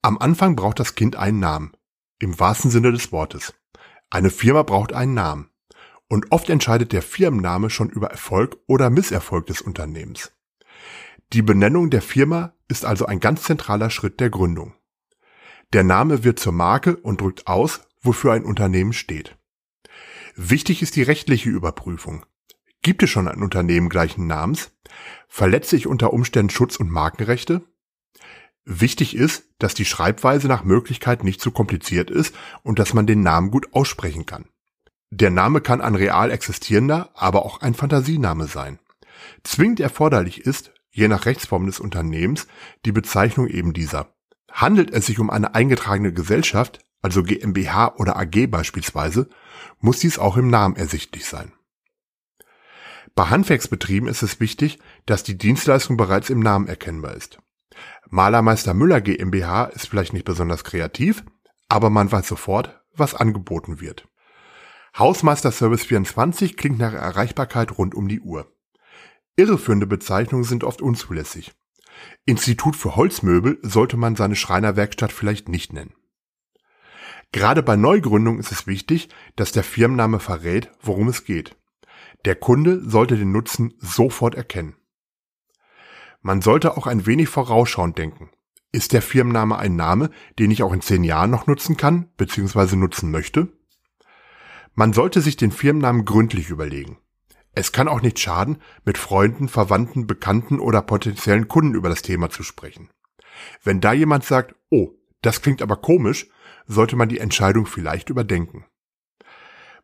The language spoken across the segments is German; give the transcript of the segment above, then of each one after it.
Am Anfang braucht das Kind einen Namen. Im wahrsten Sinne des Wortes. Eine Firma braucht einen Namen. Und oft entscheidet der Firmenname schon über Erfolg oder Misserfolg des Unternehmens. Die Benennung der Firma ist also ein ganz zentraler Schritt der Gründung. Der Name wird zur Marke und drückt aus, wofür ein Unternehmen steht. Wichtig ist die rechtliche Überprüfung. Gibt es schon ein Unternehmen gleichen Namens? Verletze ich unter Umständen Schutz- und Markenrechte? Wichtig ist, dass die Schreibweise nach Möglichkeit nicht zu kompliziert ist und dass man den Namen gut aussprechen kann. Der Name kann ein real existierender, aber auch ein Fantasiename sein. Zwingend erforderlich ist, je nach Rechtsform des Unternehmens, die Bezeichnung eben dieser. Handelt es sich um eine eingetragene Gesellschaft, also GmbH oder AG beispielsweise, muss dies auch im Namen ersichtlich sein. Bei Handwerksbetrieben ist es wichtig, dass die Dienstleistung bereits im Namen erkennbar ist. Malermeister Müller GmbH ist vielleicht nicht besonders kreativ, aber man weiß sofort, was angeboten wird. Hausmeister Service 24 klingt nach Erreichbarkeit rund um die Uhr. Irreführende Bezeichnungen sind oft unzulässig. Institut für Holzmöbel sollte man seine Schreinerwerkstatt vielleicht nicht nennen. Gerade bei Neugründungen ist es wichtig, dass der Firmenname verrät, worum es geht. Der Kunde sollte den Nutzen sofort erkennen. Man sollte auch ein wenig vorausschauend denken. Ist der Firmenname ein Name, den ich auch in zehn Jahren noch nutzen kann bzw. nutzen möchte? Man sollte sich den Firmennamen gründlich überlegen. Es kann auch nicht schaden, mit Freunden, Verwandten, Bekannten oder potenziellen Kunden über das Thema zu sprechen. Wenn da jemand sagt, oh, das klingt aber komisch, sollte man die Entscheidung vielleicht überdenken.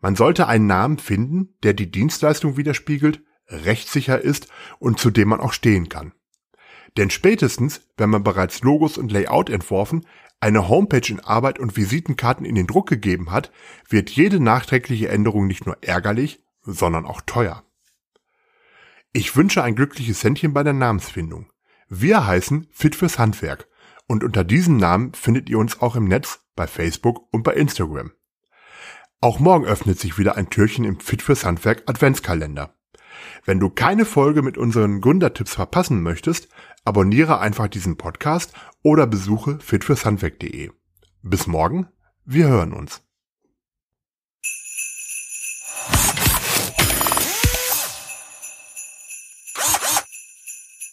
Man sollte einen Namen finden, der die Dienstleistung widerspiegelt, rechtssicher ist und zu dem man auch stehen kann. Denn spätestens, wenn man bereits Logos und Layout entworfen, eine Homepage in Arbeit und Visitenkarten in den Druck gegeben hat, wird jede nachträgliche Änderung nicht nur ärgerlich, sondern auch teuer. Ich wünsche ein glückliches Händchen bei der Namensfindung. Wir heißen Fit fürs Handwerk und unter diesem Namen findet ihr uns auch im Netz bei Facebook und bei Instagram. Auch morgen öffnet sich wieder ein Türchen im Fit fürs Handwerk Adventskalender. Wenn du keine Folge mit unseren Gründertipps verpassen möchtest, abonniere einfach diesen Podcast oder besuche fitfürshandwerk.de. Bis morgen, wir hören uns.